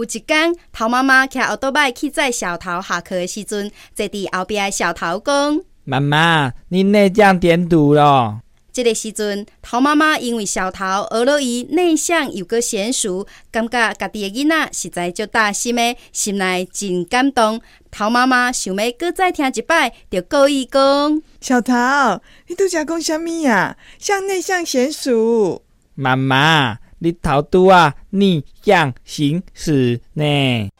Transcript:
有一天，头妈妈骑奥多麦去载小桃下课的时阵，坐伫后壁的小桃讲：“妈妈，你内向点堵了。”这个时阵，头妈妈因为小桃学了伊内向又个娴熟，感觉家己的囡仔实在足大心的，心内真感动。头妈妈想要搁再听一摆，就故意讲：“小桃，你拄则讲啥物呀？像内向娴熟。”妈妈。你头拄啊逆向行驶呢？